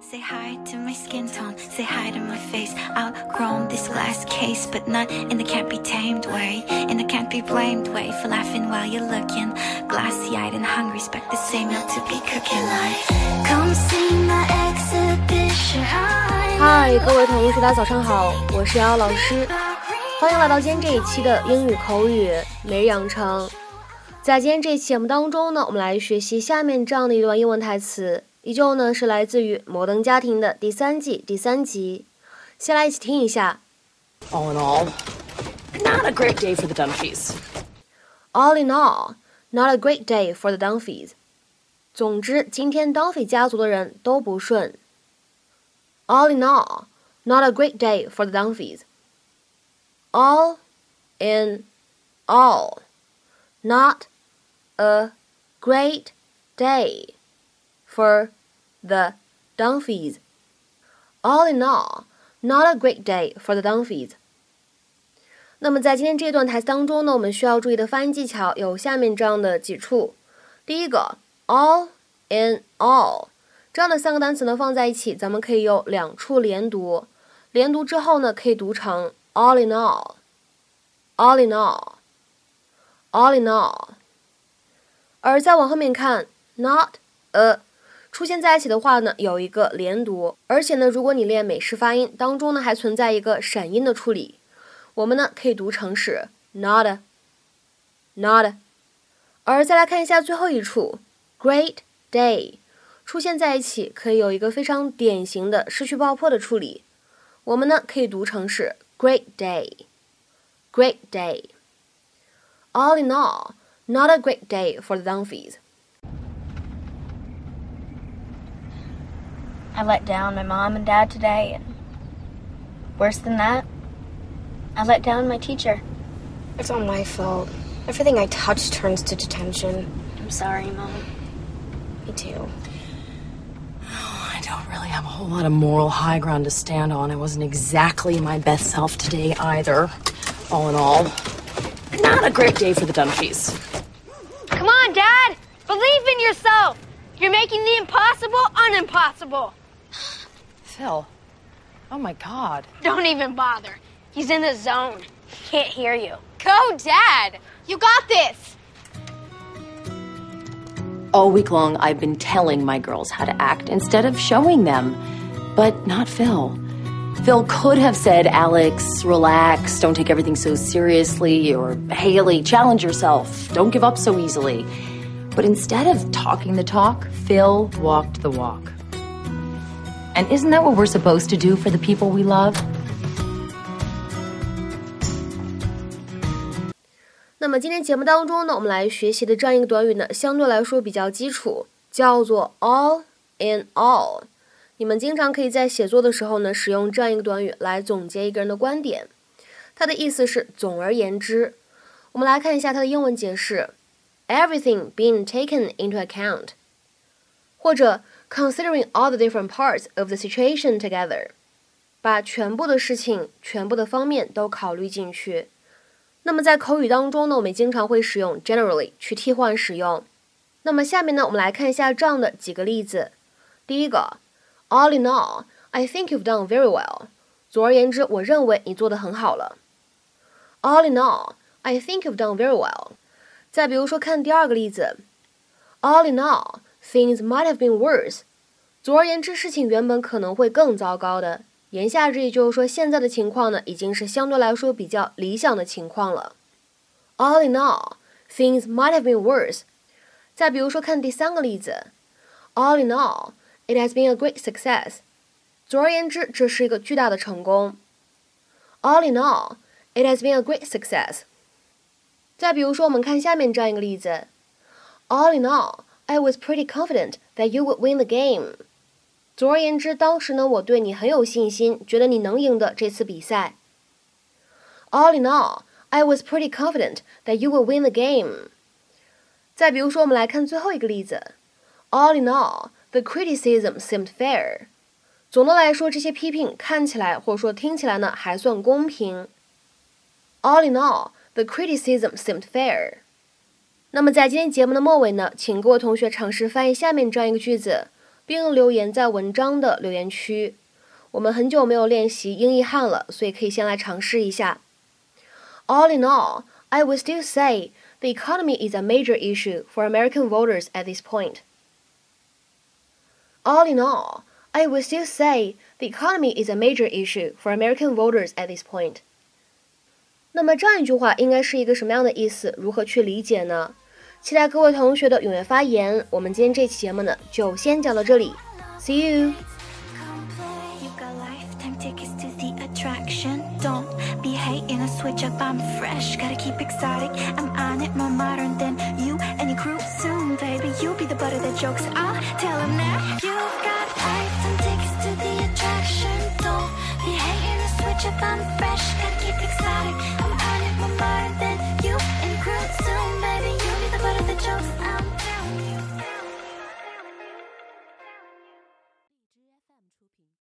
Say hi to my skin tone, say hi to my face. Outgrown this glass case, but not in the can't be tamed way, in the can't be blamed way for laughing while you're looking. Glassy eyed and hungry, expect the same meal to be cooking like. Come see my exhibition. 嗨，各位同学，大家早上好，我是瑶瑶老师，欢迎来到今天这一期的英语口语每日养成。在今天这期节目当中呢，我们来学习下面这样的一段英文台词。依旧呢是来自于《摩登家庭》的第三季第三集，先来一起听一下。All in all, not a great day for the Dunphys. All in all, not a great day for the Dunphys. 总之，今天 Dunphy 家族的人都不顺。All in all, not a great day for the Dunphys. All in all, not a great day for the Dunphys. All in all, not a great day for the Dunphys. 那么在今天这段台词当中呢，我们需要注意的发音技巧有下面这样的几处。第一个，all in all 这样的三个单词呢放在一起，咱们可以有两处连读。连读之后呢，可以读成 all in all，all in all，all in all。而再往后面看，not a 出现在一起的话呢，有一个连读，而且呢，如果你练美式发音当中呢，还存在一个闪音的处理，我们呢可以读成是 not，not。而再来看一下最后一处，great day，出现在一起可以有一个非常典型的失去爆破的处理，我们呢可以读成是 great day，great day。All in all, not a great day for the Dunphys. I let down my mom and dad today, and worse than that, I let down my teacher. It's all my fault. Everything I touch turns to detention. I'm sorry, Mom. Me too. Oh, I don't really have a whole lot of moral high ground to stand on. I wasn't exactly my best self today either. All in all, not a great day for the Dunphys. Come on, Dad! Believe in yourself! You're making the impossible unimpossible. Phil. Oh my god. Don't even bother. He's in the zone. He can't hear you. Go, Dad! You got this! All week long, I've been telling my girls how to act instead of showing them. But not Phil. Phil could have said, Alex, relax, don't take everything so seriously, or Haley, challenge yourself, don't give up so easily. But instead of talking the talk, Phil walked the walk. And isn't that what we're supposed to do for the people we love? 那么今天节目当中呢，我们来学习的这样一个短语呢，相对来说比较基础，叫做 all in all。你们经常可以在写作的时候呢，使用这样一个短语来总结一个人的观点。它的意思是总而言之。我们来看一下它的英文解释：everything being taken into account，或者 considering all the different parts of the situation together，把全部的事情、全部的方面都考虑进去。那么在口语当中呢，我们经常会使用 generally 去替换使用。那么下面呢，我们来看一下这样的几个例子。第一个，All in all, I think you've done very well。总而言之，我认为你做得很好了。All in all, I think you've done very well。再比如说，看第二个例子，All in all, things might have been worse。总而言之，事情原本可能会更糟糕的。言下之意就是说，现在的情况呢，已经是相对来说比较理想的情况了。All in all, things might have been worse。再比如说，看第三个例子，All in all, it has been a great success。总而言之，这是一个巨大的成功。All in all, it has been a great success。再比如说，我们看下面这样一个例子，All in all, I was pretty confident that you would win the game。总而言之，当时呢，我对你很有信心，觉得你能赢的这次比赛。All in all, I was pretty confident that you will win the game。再比如说，我们来看最后一个例子。All in all, the criticism seemed fair。总的来说，这些批评看起来或者说听起来呢，还算公平。All in all, the criticism seemed fair。 那么在今天节目的末尾呢，请各位同学尝试翻译下面这样一个句子。 并留言在文章的留言区。我们很久没有练习英译汉了，所以可以先来尝试一下。All in all, I would still say the economy is a major issue for American voters at this point. All in all, I would still say the economy is a major issue for American voters at this point. 那么这样一句话应该是一个什么样的意思？如何去理解呢？ 期待各位同学的踊跃发言。我们今天这期节目呢，就先讲到这里。See you. Don't be hating a switch up. I'm fresh,